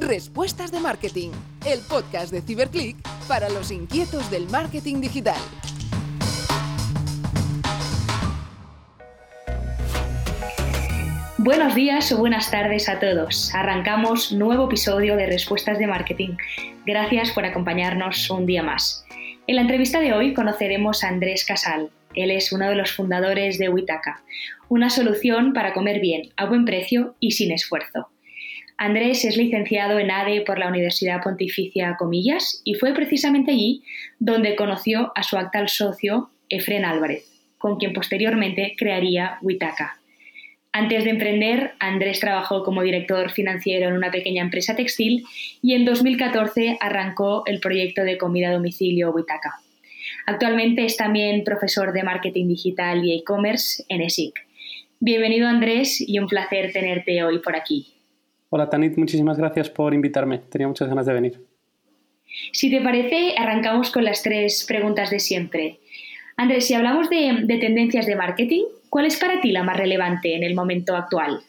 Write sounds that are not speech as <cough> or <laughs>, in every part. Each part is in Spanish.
Respuestas de Marketing, el podcast de Ciberclick para los inquietos del marketing digital. Buenos días o buenas tardes a todos. Arrancamos nuevo episodio de Respuestas de Marketing. Gracias por acompañarnos un día más. En la entrevista de hoy conoceremos a Andrés Casal. Él es uno de los fundadores de Witaka, una solución para comer bien, a buen precio y sin esfuerzo. Andrés es licenciado en ADE por la Universidad Pontificia Comillas y fue precisamente allí donde conoció a su actual socio, Efren Álvarez, con quien posteriormente crearía Witaka. Antes de emprender, Andrés trabajó como director financiero en una pequeña empresa textil y en 2014 arrancó el proyecto de comida a domicilio Witaka. Actualmente es también profesor de marketing digital y e-commerce en ESIC. Bienvenido Andrés y un placer tenerte hoy por aquí. Hola Tanit, muchísimas gracias por invitarme. Tenía muchas ganas de venir. Si te parece, arrancamos con las tres preguntas de siempre. Andrés, si hablamos de, de tendencias de marketing, ¿cuál es para ti la más relevante en el momento actual?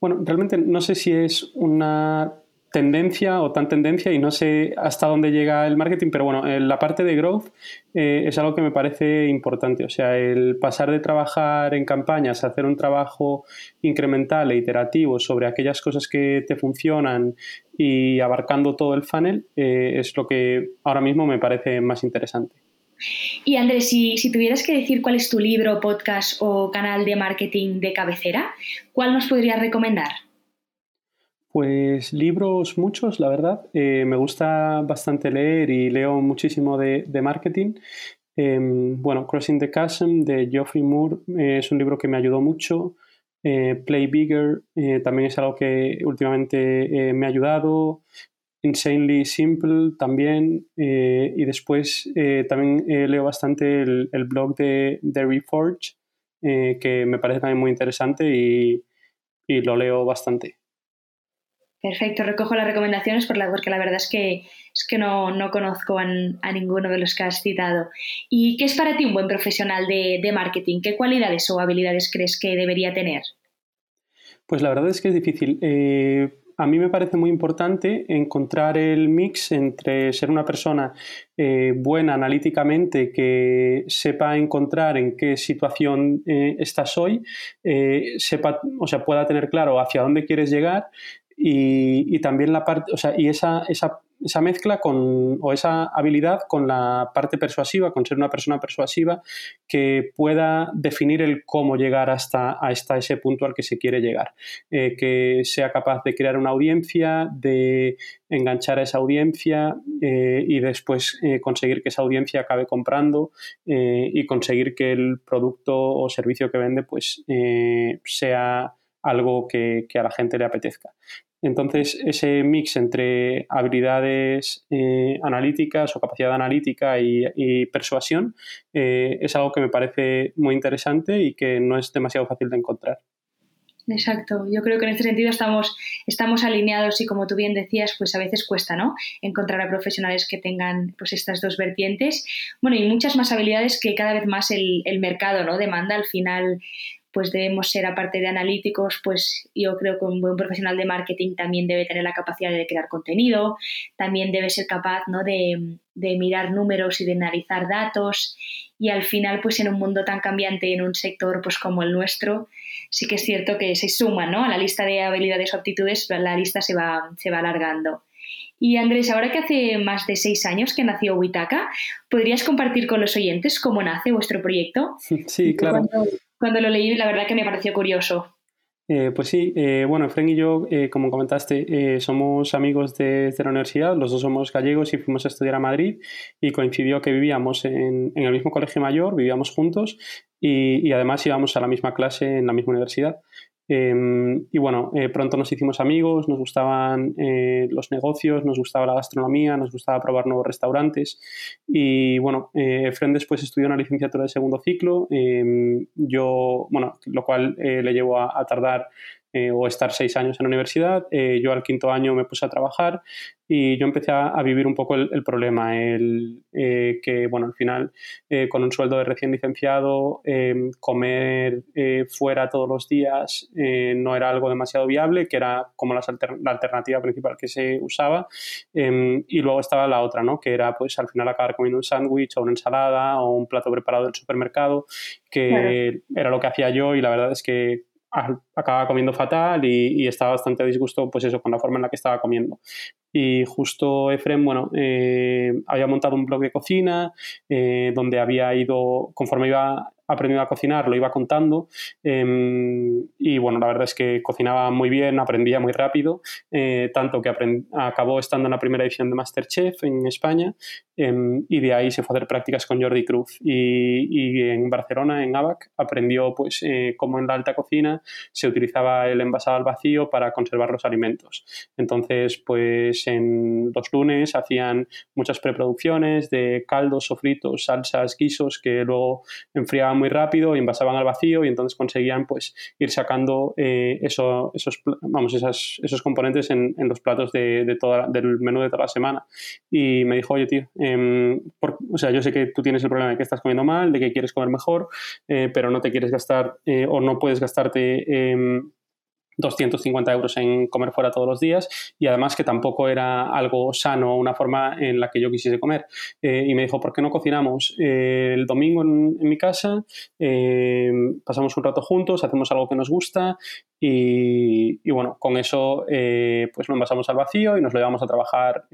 Bueno, realmente no sé si es una tendencia o tan tendencia y no sé hasta dónde llega el marketing, pero bueno, la parte de growth eh, es algo que me parece importante. O sea, el pasar de trabajar en campañas a hacer un trabajo incremental e iterativo sobre aquellas cosas que te funcionan y abarcando todo el funnel eh, es lo que ahora mismo me parece más interesante. Y Andrés, si, si, tuvieras que decir cuál es tu libro, podcast o canal de marketing de cabecera, ¿cuál nos podrías recomendar? Pues libros muchos, la verdad. Eh, me gusta bastante leer y leo muchísimo de, marketing. Em, bueno, Crossing the Chasm de Geoffrey Moore eh, es un libro que me ayudó mucho. Eh, Play Bigger también es algo que últimamente me ha ayudado. Insanely Simple también. y después también leo bastante el, blog de, de Reforge, que me parece también muy interesante y lo leo bastante. Perfecto, recojo las recomendaciones porque la verdad es que, es que no, conozco a, ninguno de los que has citado. ¿Y qué es para ti un buen profesional de, marketing? ¿Qué cualidades o habilidades crees que debería tener? Pues la verdad es que es difícil. Eh, a mí me parece muy importante encontrar el mix entre ser una persona eh, buena analíticamente, que sepa encontrar en qué situación eh, estás hoy, sepa, o sea, pueda tener claro hacia dónde quieres llegar, y, también la parte, o sea, y esa, esa, esa, mezcla con, o esa habilidad con la parte persuasiva, con ser una persona persuasiva que pueda definir el cómo llegar hasta, hasta ese punto al que se quiere llegar. Eh, que sea capaz de crear una audiencia, de enganchar a esa audiencia eh, y después eh, conseguir que esa audiencia acabe comprando y conseguir que el producto o servicio que vende pues sea algo que, a la gente le apetezca. Entonces, ese mix entre habilidades eh, analíticas o capacidad analítica y, persuasión eh, es algo que me parece muy interesante y que no es demasiado fácil de encontrar. Exacto, yo creo que en este sentido estamos, estamos alineados y como tú bien decías, pues a veces cuesta, ¿no? Encontrar a profesionales que tengan pues estas dos vertientes. Bueno, y muchas más habilidades que cada vez más el, el mercado, ¿no? Demanda al final pues debemos ser, aparte de analíticos, pues yo creo que un buen profesional de marketing también debe tener la capacidad de crear contenido, también debe ser capaz ¿no? de, mirar números y de analizar datos y al final, pues en un mundo tan cambiante, en un sector pues como el nuestro, sí que es cierto que se suma ¿no? a la lista de habilidades o aptitudes, la lista se va, se va alargando. Y Andrés, ahora que hace más de seis años que nació Witaka, ¿podrías compartir con los oyentes cómo nace vuestro proyecto? <laughs> Sí, claro cuando lo leí, la verdad que me pareció curioso. Eh, pues sí, eh, bueno, Efren y yo, eh, como comentaste, somos amigos de, la universidad, los dos somos gallegos y fuimos a estudiar a Madrid y coincidió que vivíamos en, el mismo colegio mayor, vivíamos juntos y, y, además íbamos a la misma clase en la misma universidad. Em, y bueno, eh, pronto nos hicimos amigos, nos gustaban eh, los negocios, nos gustaba la gastronomía, nos gustaba probar nuevos restaurantes. Y bueno, eh, Fren después estudió una licenciatura de segundo ciclo, em, yo, bueno, lo cual le llevó a, tardar eh, o estar seis años en la universidad. Eh, yo al quinto año me puse a trabajar y yo empecé a, vivir un poco el, problema, el que, bueno, al final, con un sueldo de recién licenciado, comer fuera todos los días no era algo demasiado viable, que era como la alternativa principal que se usaba. y luego estaba la otra, ¿no? Que era, pues, al final acabar comiendo un sándwich o una ensalada o un plato preparado del supermercado, que era lo que hacía yo y la verdad es que acababa comiendo fatal y, estaba bastante a disgusto, pues eso, con la forma en la que estaba comiendo. Y justo Efrem, bueno, eh, había montado un blog de cocina eh, donde había ido, conforme iba aprendido a cocinar, lo iba contando em, y bueno, la verdad es que cocinaba muy bien, aprendía muy rápido, eh, tanto que acabó estando en la primera edición de Masterchef en España em, y de ahí se fue a hacer prácticas con Jordi Cruz y, en Barcelona, en ABAC, aprendió pues eh, cómo en la alta cocina se utilizaba el envasado al vacío para conservar los alimentos. Entonces, pues en los lunes hacían muchas preproducciones de caldos, sofritos, salsas, guisos que luego enfriaban muy rápido y envasaban al vacío y entonces conseguían pues ir sacando eh, eso, esos, vamos, esas, esos componentes en, en los platos de, de toda, del menú de toda la semana. Y me dijo, oye, tío, eh, o sea, yo sé que tú tienes el problema de que estás comiendo mal, de que quieres comer mejor, eh, pero no te quieres gastar eh, o no puedes gastarte 250 euros en comer fuera todos los días y además que tampoco era algo sano, una forma en la que yo quisiese comer. Eh, y me dijo, ¿por qué no cocinamos eh, el domingo en, mi casa? Eh, pasamos un rato juntos, hacemos algo que nos gusta y, y bueno, con eso pues lo envasamos al vacío y nos lo llevamos a trabajar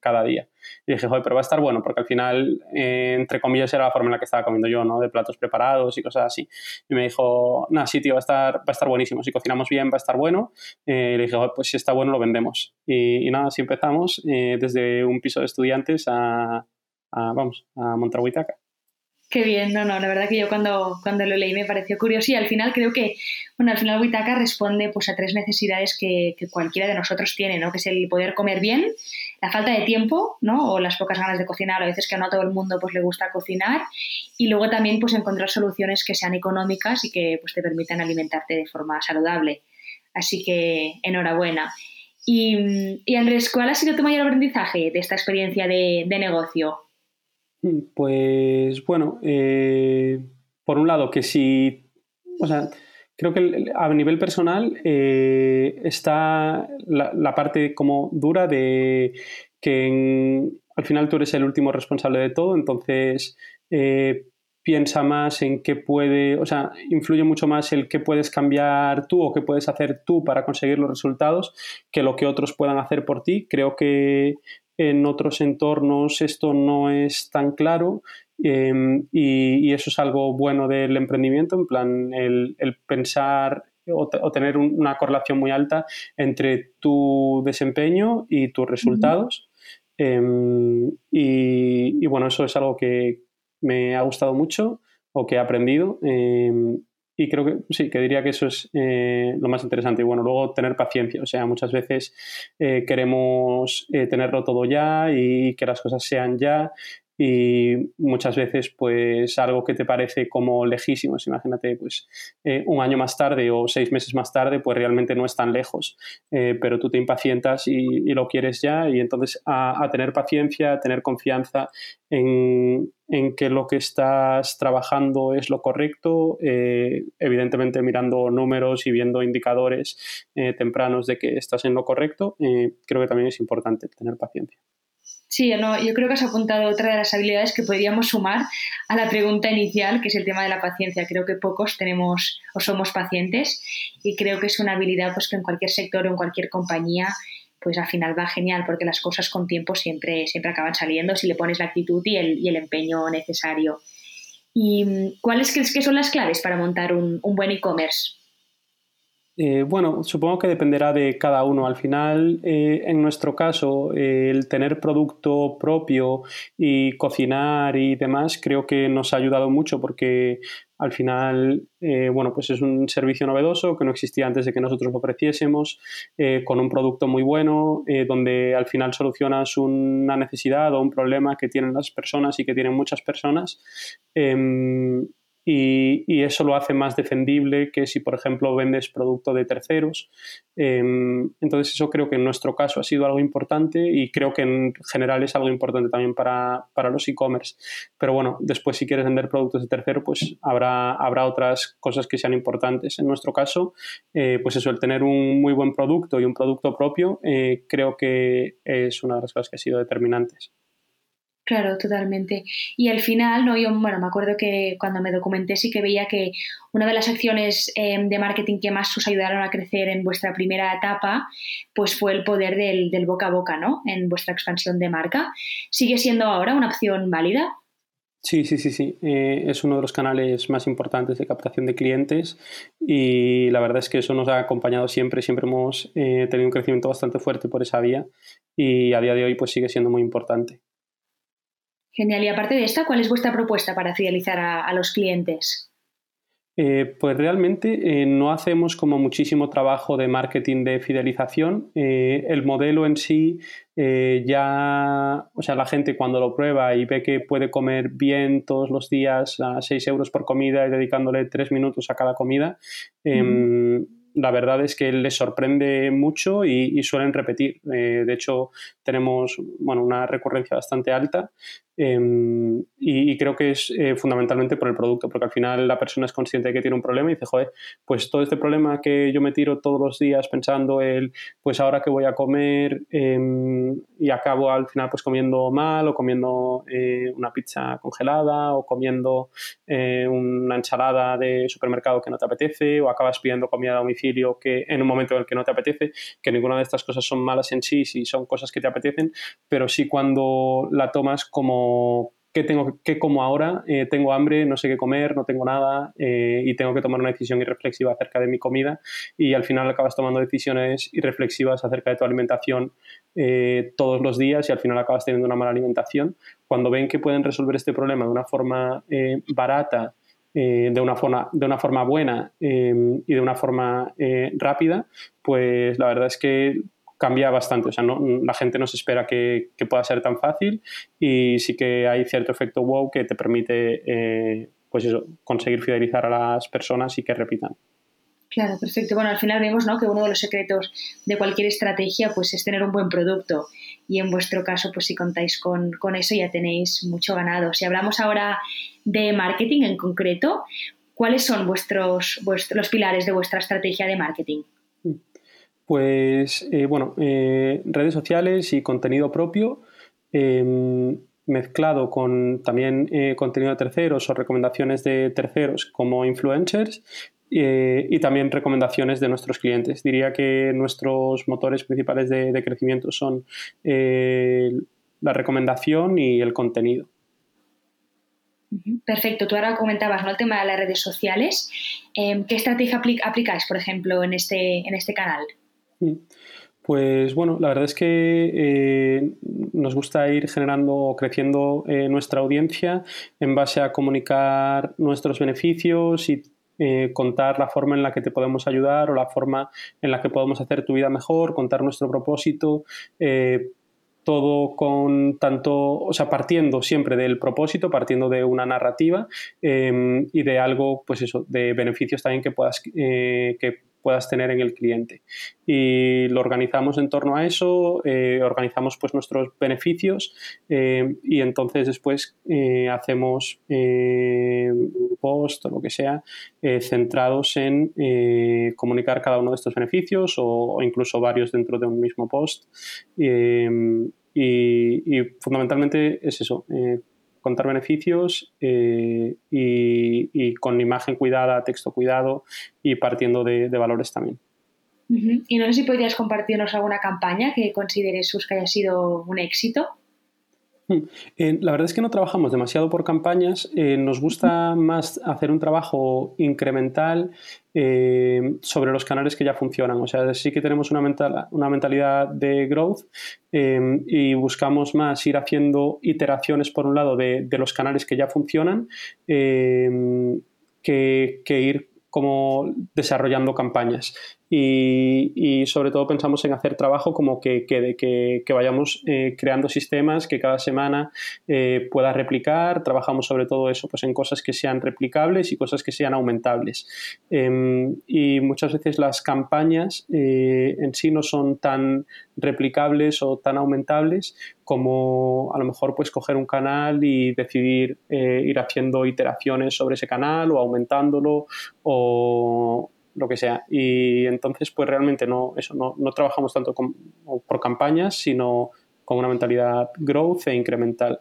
cada día. Y dije, joder, pero va a estar bueno, porque al final, eh, entre comillas, era la forma en la que estaba comiendo yo, ¿no? De platos preparados y cosas así. Y me dijo, nada, sí, tío, va a estar, va a estar buenísimo. Si cocinamos bien, va a estar bueno. Eh, y le dije, joder, pues si está bueno, lo vendemos. Y, nada, así empezamos eh, desde un piso de estudiantes a, a vamos, a montar Qué bien, no, no, la verdad que yo cuando, cuando lo leí me pareció curioso y al final creo que, bueno, al final Witaka responde pues a tres necesidades que, que, cualquiera de nosotros tiene, ¿no? Que es el poder comer bien, la falta de tiempo, ¿no? O las pocas ganas de cocinar, a veces que no a todo el mundo pues le gusta cocinar y luego también pues encontrar soluciones que sean económicas y que pues te permitan alimentarte de forma saludable. Así que enhorabuena. Y, Andrés, ¿cuál ha sido tu mayor aprendizaje de esta experiencia de, de negocio? Pues bueno, eh, por un lado que si, o sea, creo que a nivel personal eh, está la, parte como dura de que al final tú eres el último responsable de todo, entonces eh, piensa más en qué puede, o sea, influye mucho más el qué puedes cambiar tú o qué puedes hacer tú para conseguir los resultados que lo que otros puedan hacer por ti. Creo que en otros entornos esto no es tan claro em, y, eso es algo bueno del emprendimiento, en plan el, pensar o, tener una correlación muy alta entre tu desempeño y tus resultados. Em, y, bueno, eso es algo que me ha gustado mucho o que he aprendido. Em, y creo que sí, que diría que eso es eh, lo más interesante. Y bueno, luego tener paciencia. O sea, muchas veces eh, queremos eh, tenerlo todo ya y que las cosas sean ya y muchas veces pues algo que te parece como lejísimo, imagínate pues eh, un año más tarde o seis meses más tarde pues realmente no es tan lejos, eh, pero tú te impacientas y, lo quieres ya y entonces a, tener paciencia, a tener confianza en, que lo que estás trabajando es lo correcto, eh, evidentemente mirando números y viendo indicadores tempranos de que estás en lo correcto, creo que también es importante tener paciencia. Sí, no, yo creo que has apuntado otra de las habilidades que podríamos sumar a la pregunta inicial, que es el tema de la paciencia. Creo que pocos tenemos o somos pacientes y creo que es una habilidad pues, que en cualquier sector o en cualquier compañía pues al final va genial porque las cosas con tiempo siempre, siempre acaban saliendo si le pones la actitud y el, y el empeño necesario. ¿Y cuáles crees que son las claves para montar un, un buen e-commerce? Eh, bueno, supongo que dependerá de cada uno. Al final, eh, en nuestro caso, eh, el tener producto propio y cocinar y demás, creo que nos ha ayudado mucho porque al final, bueno, pues es un servicio novedoso que no existía antes de que nosotros lo ofreciésemos, con un producto muy bueno, donde al final solucionas una necesidad o un problema que tienen las personas y que tienen muchas personas. Em, y, eso lo hace más defendible que si, por ejemplo, vendes producto de terceros. Em, entonces, eso creo que en nuestro caso ha sido algo importante y creo que en general es algo importante también para, para los e-commerce. Pero bueno, después si quieres vender productos de tercero, pues habrá, habrá otras cosas que sean importantes. En nuestro caso, eh, pues eso, el tener un muy buen producto y un producto propio, eh, creo que es una de las cosas que ha sido determinantes. Claro, totalmente. Y al final, no, yo, bueno, me acuerdo que cuando me documenté sí que veía que una de las acciones em, de marketing que más os ayudaron a crecer en vuestra primera etapa, pues fue el poder del, boca a boca, ¿no? En vuestra expansión de marca. ¿Sigue siendo ahora una opción válida? Sí, sí, sí, sí. Eh, es uno de los canales más importantes de captación de clientes y la verdad es que eso nos ha acompañado siempre. Siempre hemos eh, tenido un crecimiento bastante fuerte por esa vía y a día de hoy pues sigue siendo muy importante. Genial. Y aparte de esta, ¿cuál es vuestra propuesta para fidelizar a, los clientes? Eh, pues realmente eh, no hacemos como muchísimo trabajo de marketing de fidelización. Eh, el modelo en sí ya, o sea, la gente cuando lo prueba y ve que puede comer bien todos los días a 6 euros por comida y dedicándole 3 minutos a cada comida, em, la verdad es que les sorprende mucho y, suelen repetir. de hecho, tenemos bueno, una recurrencia bastante alta Em, y, creo que es eh, fundamentalmente por el producto, porque al final la persona es consciente de que tiene un problema y dice, joder, pues todo este problema que yo me tiro todos los días pensando el, pues ahora que voy a comer em, y acabo al final pues comiendo mal o comiendo eh, una pizza congelada o comiendo eh, una ensalada de supermercado que no te apetece o acabas pidiendo comida a domicilio que en un momento en el que no te apetece, que ninguna de estas cosas son malas en sí, si son cosas que te apetecen, pero sí cuando la tomas como ¿qué tengo como ahora? Eh, tengo hambre, no sé qué comer, no tengo nada eh, y tengo que tomar una decisión irreflexiva acerca de mi comida y al final acabas tomando decisiones irreflexivas acerca de tu alimentación eh, todos los días y al final acabas teniendo una mala alimentación. Cuando ven que pueden resolver este problema de una forma barata, de, una forma, de una forma buena y de una forma rápida, pues la verdad es que cambia bastante. O sea, no, la gente no se espera que, pueda ser tan fácil y sí que hay cierto efecto wow que te permite eh, pues conseguir fidelizar a las personas y que repitan. Claro, perfecto. Bueno, al final vemos ¿no? que uno de los secretos de cualquier estrategia pues, es tener un buen producto y en vuestro caso, pues si contáis con, con eso ya tenéis mucho ganado. Si hablamos ahora de marketing en concreto, ¿cuáles son vuestros, vuestros los pilares de vuestra estrategia de marketing? Pues eh, bueno, eh, redes sociales y contenido propio em, mezclado con también eh, contenido de terceros o recomendaciones de terceros como influencers y también recomendaciones de nuestros clientes. Diría que nuestros motores principales de, crecimiento son la recomendación y el contenido. Perfecto, tú ahora comentabas ¿no? el tema de las redes sociales. Em, ¿Qué estrategia aplicáis, por ejemplo, en este, en este canal? Pues bueno, la verdad es que eh, nos gusta ir generando o creciendo eh, nuestra audiencia en base a comunicar nuestros beneficios y eh, contar la forma en la que te podemos ayudar o la forma en la que podemos hacer tu vida mejor, contar nuestro propósito, todo con tanto, o sea, partiendo siempre del propósito, partiendo de una narrativa y de algo, pues eso, de beneficios también que puedas, que puedas tener en el cliente. Y lo organizamos en torno a eso, eh, organizamos pues nuestros beneficios eh, y entonces después eh, hacemos post o lo que sea centrados en comunicar cada uno de estos beneficios o, incluso varios dentro de un mismo post. y fundamentalmente es eso, contar beneficios eh, y, con imagen cuidada, texto cuidado y partiendo de, valores también. Y no sé si podrías compartirnos alguna campaña que consideres que haya sido un éxito. <laughs> Eh, la verdad es que no trabajamos demasiado por campañas, eh, nos gusta más hacer un trabajo incremental eh, sobre los canales que ya funcionan. O sea, sí que tenemos una, una mentalidad de growth y buscamos más ir haciendo iteraciones, por un lado, de, los canales que ya funcionan que, que ir como desarrollando campañas. Y, sobre todo pensamos en hacer trabajo como que quede, que, vayamos eh, creando sistemas que cada semana eh, pueda replicar. Trabajamos sobre todo eso pues en cosas que sean replicables y cosas que sean aumentables. Em, y muchas veces las campañas eh, en sí no son tan replicables o tan aumentables como a lo mejor pues coger un canal y decidir ir haciendo iteraciones sobre ese canal o aumentándolo o, lo que sea. Y entonces, pues realmente no, eso, no, no trabajamos tanto por campañas, sino con una mentalidad growth e incremental.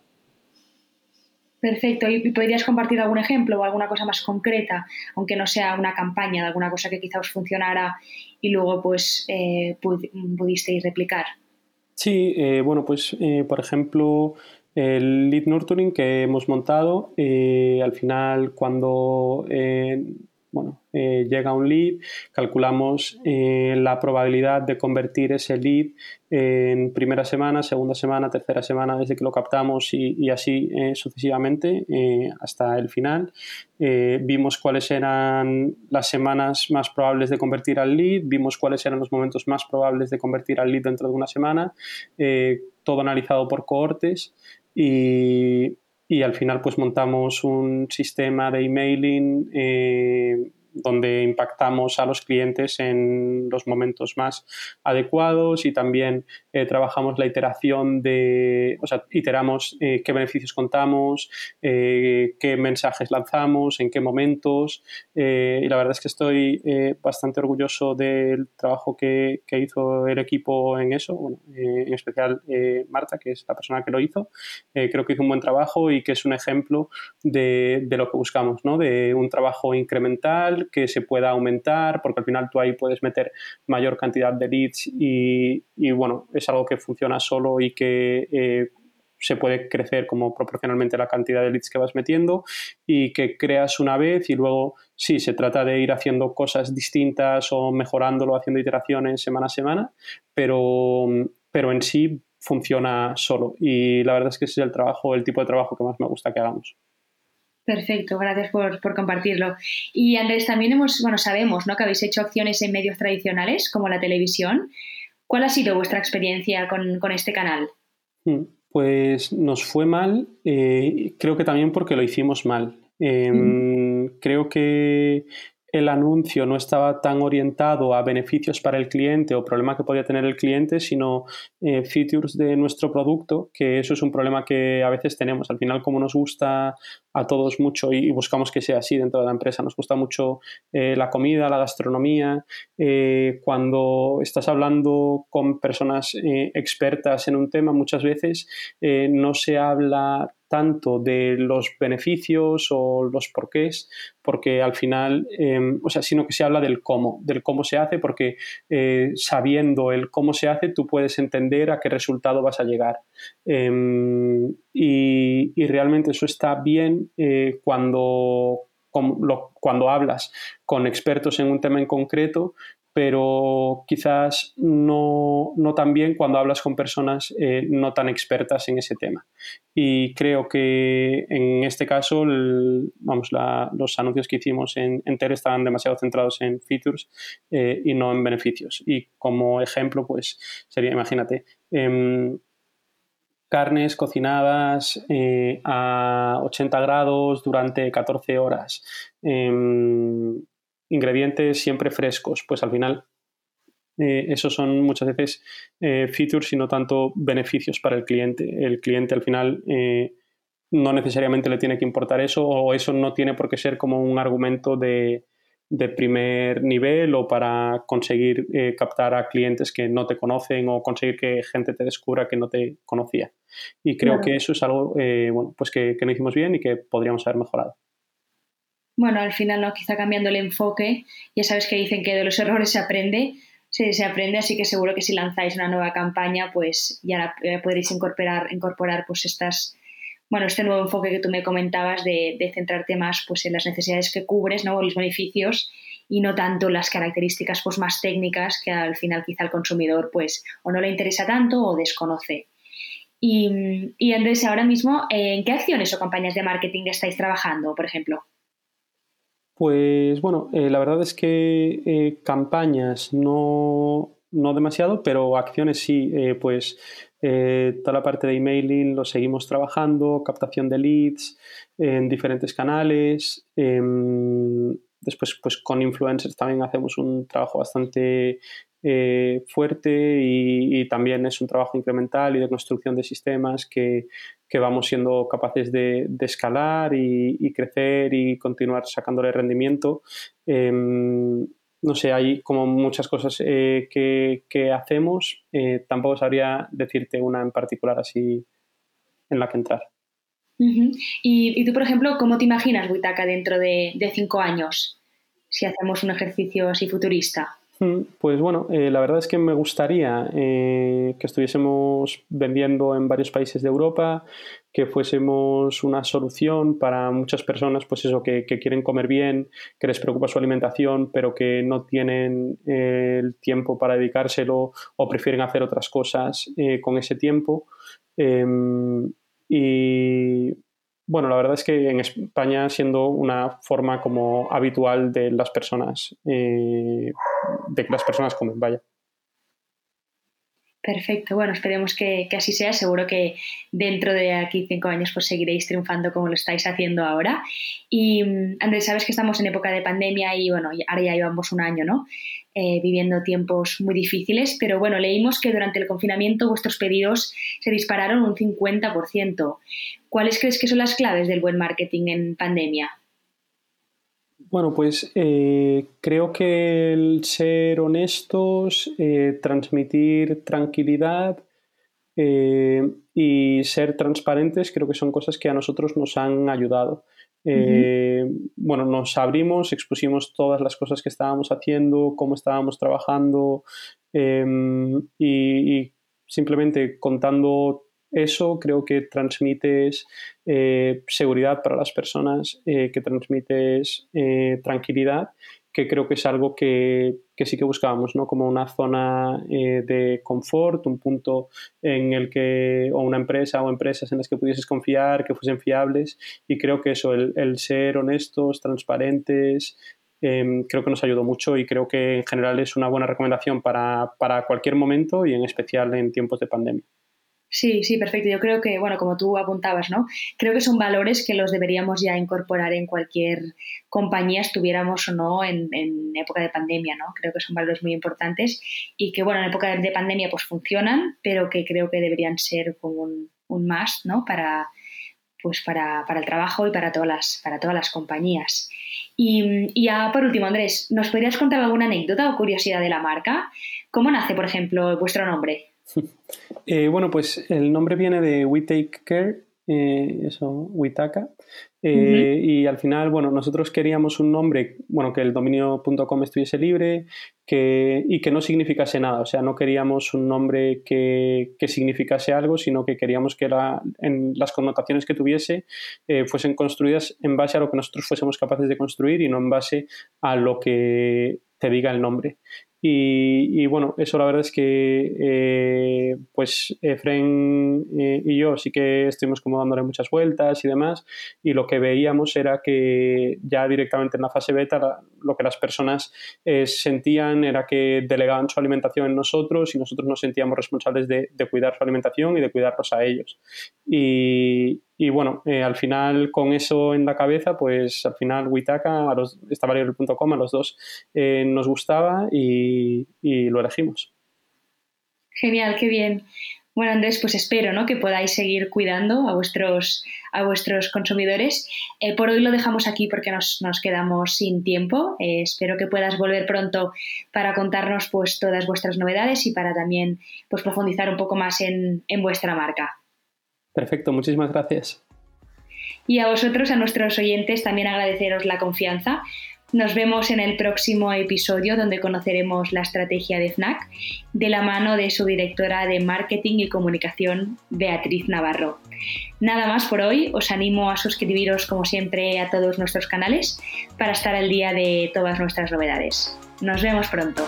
Perfecto. ¿Y podrías compartir algún ejemplo o alguna cosa más concreta, aunque no sea una campaña, de alguna cosa que quizá os funcionara y luego pues eh, pudisteis replicar? Sí, eh, bueno, pues eh, por ejemplo, el lead nurturing que hemos montado, al final cuando bueno, eh, llega un lead, calculamos eh, la probabilidad de convertir ese lead en primera semana, segunda semana, tercera semana desde que lo captamos y, así eh, sucesivamente hasta el final. vimos cuáles eran las semanas más probables de convertir al lead, vimos cuáles eran los momentos más probables de convertir al lead dentro de una semana, todo analizado por cohortes y y al final pues montamos un sistema de emailing eh, donde impactamos a los clientes en los momentos más adecuados y también eh, trabajamos la iteración de, o sea, iteramos eh, qué beneficios contamos, eh, qué mensajes lanzamos, en qué momentos. y la verdad es que estoy bastante orgulloso del trabajo que, que, hizo el equipo en eso, en especial Marta, que es la persona que lo hizo. creo que hizo un buen trabajo y que es un ejemplo de, de lo que buscamos, ¿no? de un trabajo incremental que se pueda aumentar, porque al final tú ahí puedes meter mayor cantidad de leads y, bueno, es algo que funciona solo y que eh, se puede crecer como proporcionalmente la cantidad de leads que vas metiendo y que creas una vez y luego sí, se trata de ir haciendo cosas distintas o mejorándolo, haciendo iteraciones semana a semana, pero, pero en sí funciona solo y la verdad es que ese es el trabajo, el tipo de trabajo que más me gusta que hagamos. Perfecto, gracias por, compartirlo. Y Andrés, también hemos, bueno, sabemos ¿no? que habéis hecho acciones en medios tradicionales como la televisión. ¿Cuál ha sido vuestra experiencia con, este canal? Mm, pues nos fue mal, eh, creo que también porque lo hicimos mal. Em, mm. Creo que el anuncio no estaba tan orientado a beneficios para el cliente o problema que podía tener el cliente, sino eh, features de nuestro producto, que eso es un problema que a veces tenemos. Al final, como nos gusta a todos mucho y buscamos que sea así dentro de la empresa, nos gusta mucho eh, la comida, la gastronomía. Eh, cuando estás hablando con personas expertas en un tema, muchas veces no se habla tanto de los beneficios o los porqués, porque al final, em, o sea, sino que se habla del cómo, del cómo se hace, porque eh, sabiendo el cómo se hace, tú puedes entender a qué resultado vas a llegar. Em, y, realmente eso está bien eh, cuando, cuando hablas con expertos en un tema en concreto, pero quizás no, no tan bien cuando hablas con personas eh, no tan expertas en ese tema. Y creo que en este caso, vamos, los anuncios que hicimos en, en estaban demasiado centrados en features eh, y no en beneficios. Y como ejemplo, pues sería, imagínate, em, carnes cocinadas eh, a 80 grados durante 14 horas. Em, ingredientes siempre frescos, pues al final eh, esos son muchas veces eh, features y no tanto beneficios para el cliente. El cliente al final no necesariamente le tiene que importar eso o eso no tiene por qué ser como un argumento de, primer nivel o para conseguir captar a clientes que no te conocen o conseguir que gente te descubra que no te conocía. Y creo que eso es algo bueno, pues que, que no hicimos bien y que podríamos haber mejorado. Bueno, al final no, quizá cambiando el enfoque, ya sabes que dicen que de los errores se aprende, se, se aprende, así que seguro que si lanzáis una nueva campaña, pues ya, podréis incorporar, incorporar pues estas, bueno, este nuevo enfoque que tú me comentabas de, de centrarte más pues en las necesidades que cubres, ¿no? los beneficios y no tanto las características pues más técnicas que al final quizá al consumidor pues o no le interesa tanto o desconoce. Y, y Andrés, ahora mismo, ¿en qué acciones o campañas de marketing estáis trabajando, por ejemplo? Pues bueno, eh, la verdad es que eh, campañas no, no, demasiado, pero acciones sí, eh, pues toda la parte de emailing lo seguimos trabajando, captación de leads en diferentes canales. Em, después, pues con influencers también hacemos un trabajo bastante fuerte y, también es un trabajo incremental y de construcción de sistemas que, que vamos siendo capaces de, escalar y, crecer y continuar sacándole rendimiento. Em, no sé, hay como muchas cosas eh, que, hacemos. Eh, tampoco sabría decirte una en particular así en la que entrar. y, tú, por ejemplo, ¿cómo te imaginas Witaka dentro de, de cinco años? Si hacemos un ejercicio así futurista. Pues bueno, eh, la verdad es que me gustaría eh, que estuviésemos vendiendo en varios países de Europa, que fuésemos una solución para muchas personas, pues eso, que, quieren comer bien, que les preocupa su alimentación, pero que no tienen eh, el tiempo para dedicárselo o prefieren hacer otras cosas con ese tiempo. Bueno, la verdad es que en España siendo una forma como habitual de las personas, eh, de que las personas comen, vaya. Perfecto, bueno, esperemos que, así sea. Seguro que dentro de aquí cinco años pues seguiréis triunfando como lo estáis haciendo ahora. Y mm, Andrés, sabes que estamos en época de pandemia y bueno, ahora ya llevamos un año, ¿no? Eh, viviendo tiempos muy difíciles, pero bueno, leímos que durante el confinamiento vuestros pedidos se dispararon un 50%. ¿Cuáles crees que son las claves del buen marketing en pandemia? Bueno, pues eh, creo que el ser honestos, eh, transmitir tranquilidad y ser transparentes creo que son cosas que a nosotros nos han ayudado. Eh, bueno, nos abrimos, expusimos todas las cosas que estábamos haciendo, cómo estábamos trabajando em, y, simplemente contando eso creo que transmites eh, seguridad para las personas, eh, que transmites tranquilidad que creo que es algo que, sí que buscábamos, ¿no? Como una zona eh, de confort, un punto en el que, o una empresa o empresas en las que pudieses confiar, que fuesen fiables, y creo que eso, el, ser honestos, transparentes, em, creo que nos ayudó mucho y creo que en general es una buena recomendación para, para cualquier momento y en especial en tiempos de pandemia. Sí, sí, perfecto. Yo creo que, bueno, como tú apuntabas, ¿no? Creo que son valores que los deberíamos ya incorporar en cualquier compañía, estuviéramos o no en, época de pandemia, ¿no? Creo que son valores muy importantes y que, bueno, en época de pandemia pues funcionan, pero que creo que deberían ser como un, un más, ¿no? Para, pues para, para, el trabajo y para todas las, para todas las compañías. Y, y, ya por último, Andrés, ¿nos podrías contar alguna anécdota o curiosidad de la marca? ¿Cómo nace, por ejemplo, vuestro nombre? Eh, bueno, pues el nombre viene de We Take Care, eh, eso, Witaka. Eh, y al final, bueno, nosotros queríamos un nombre, bueno, que el dominio.com estuviese libre que, y que no significase nada. O sea, no queríamos un nombre que, que significase algo, sino que queríamos que la, en las connotaciones que tuviese fuesen construidas en base a lo que nosotros fuésemos capaces de construir y no en base a lo que te diga el nombre. Y, bueno, eso la verdad es que eh, pues Efren eh, y yo sí que estuvimos como dándole muchas vueltas y demás y lo que veíamos era que ya directamente en la fase beta lo que las personas eh, sentían era que delegaban su alimentación en nosotros y nosotros nos sentíamos responsables de, de cuidar su alimentación y de cuidarlos a ellos. Y, y bueno, eh, al final con eso en la cabeza, pues al final Witaka, a los, a los dos eh, nos gustaba y, lo elegimos. Genial, qué bien. Bueno, Andrés, pues espero ¿no? que podáis seguir cuidando a vuestros, a vuestros consumidores. Eh, por hoy lo dejamos aquí porque nos, quedamos sin tiempo. espero que puedas volver pronto para contarnos pues, todas vuestras novedades y para también pues, profundizar un poco más en, en vuestra marca. Perfecto, muchísimas gracias. Y a vosotros, a nuestros oyentes, también agradeceros la confianza. Nos vemos en el próximo episodio donde conoceremos la estrategia de FNAC de la mano de su directora de Marketing y Comunicación, Beatriz Navarro. Nada más por hoy, os animo a suscribiros como siempre a todos nuestros canales para estar al día de todas nuestras novedades. Nos vemos pronto.